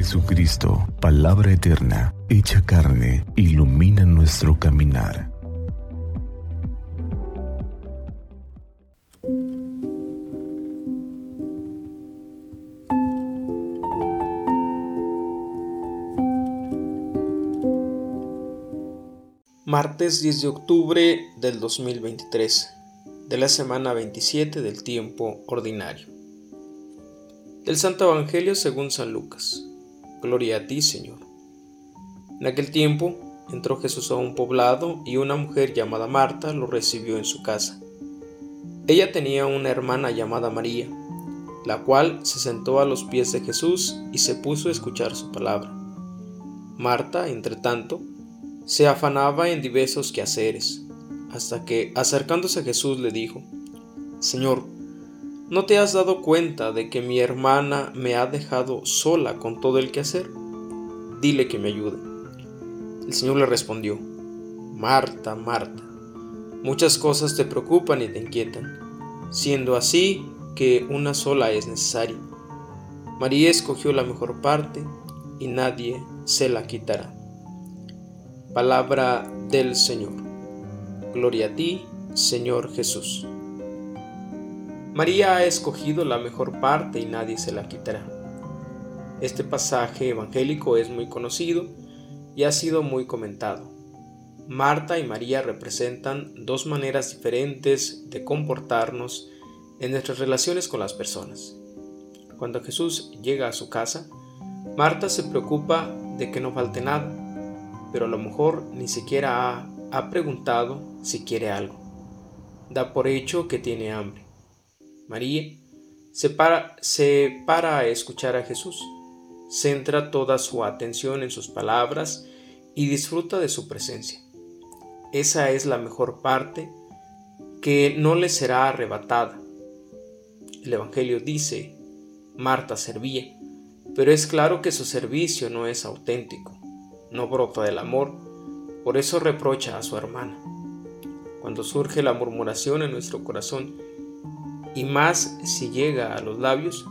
Jesucristo, palabra eterna, hecha carne, ilumina nuestro caminar. Martes 10 de octubre del 2023, de la semana 27 del tiempo ordinario. Del Santo Evangelio según San Lucas. Gloria a ti, Señor. En aquel tiempo entró Jesús a un poblado y una mujer llamada Marta lo recibió en su casa. Ella tenía una hermana llamada María, la cual se sentó a los pies de Jesús y se puso a escuchar su palabra. Marta, entre tanto, se afanaba en diversos quehaceres, hasta que, acercándose a Jesús, le dijo, Señor, ¿No te has dado cuenta de que mi hermana me ha dejado sola con todo el que hacer? Dile que me ayude. El Señor le respondió, Marta, Marta, muchas cosas te preocupan y te inquietan, siendo así que una sola es necesaria. María escogió la mejor parte y nadie se la quitará. Palabra del Señor. Gloria a ti, Señor Jesús. María ha escogido la mejor parte y nadie se la quitará. Este pasaje evangélico es muy conocido y ha sido muy comentado. Marta y María representan dos maneras diferentes de comportarnos en nuestras relaciones con las personas. Cuando Jesús llega a su casa, Marta se preocupa de que no falte nada, pero a lo mejor ni siquiera ha, ha preguntado si quiere algo. Da por hecho que tiene hambre. María se para, se para a escuchar a Jesús, centra toda su atención en sus palabras y disfruta de su presencia. Esa es la mejor parte que no le será arrebatada. El Evangelio dice, Marta servía, pero es claro que su servicio no es auténtico, no brota del amor, por eso reprocha a su hermana. Cuando surge la murmuración en nuestro corazón, y más si llega a los labios,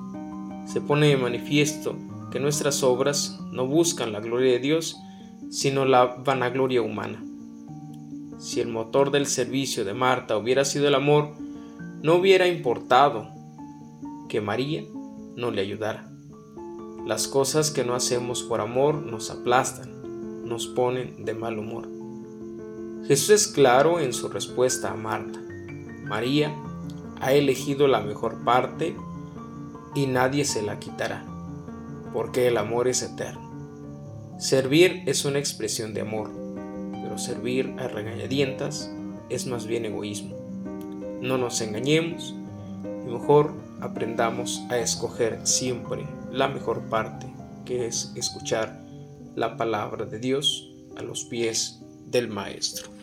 se pone de manifiesto que nuestras obras no buscan la gloria de Dios, sino la vanagloria humana. Si el motor del servicio de Marta hubiera sido el amor, no hubiera importado que María no le ayudara. Las cosas que no hacemos por amor nos aplastan, nos ponen de mal humor. Jesús es claro en su respuesta a Marta. María ha elegido la mejor parte y nadie se la quitará, porque el amor es eterno. Servir es una expresión de amor, pero servir a regañadientas es más bien egoísmo. No nos engañemos y mejor aprendamos a escoger siempre la mejor parte, que es escuchar la palabra de Dios a los pies del Maestro.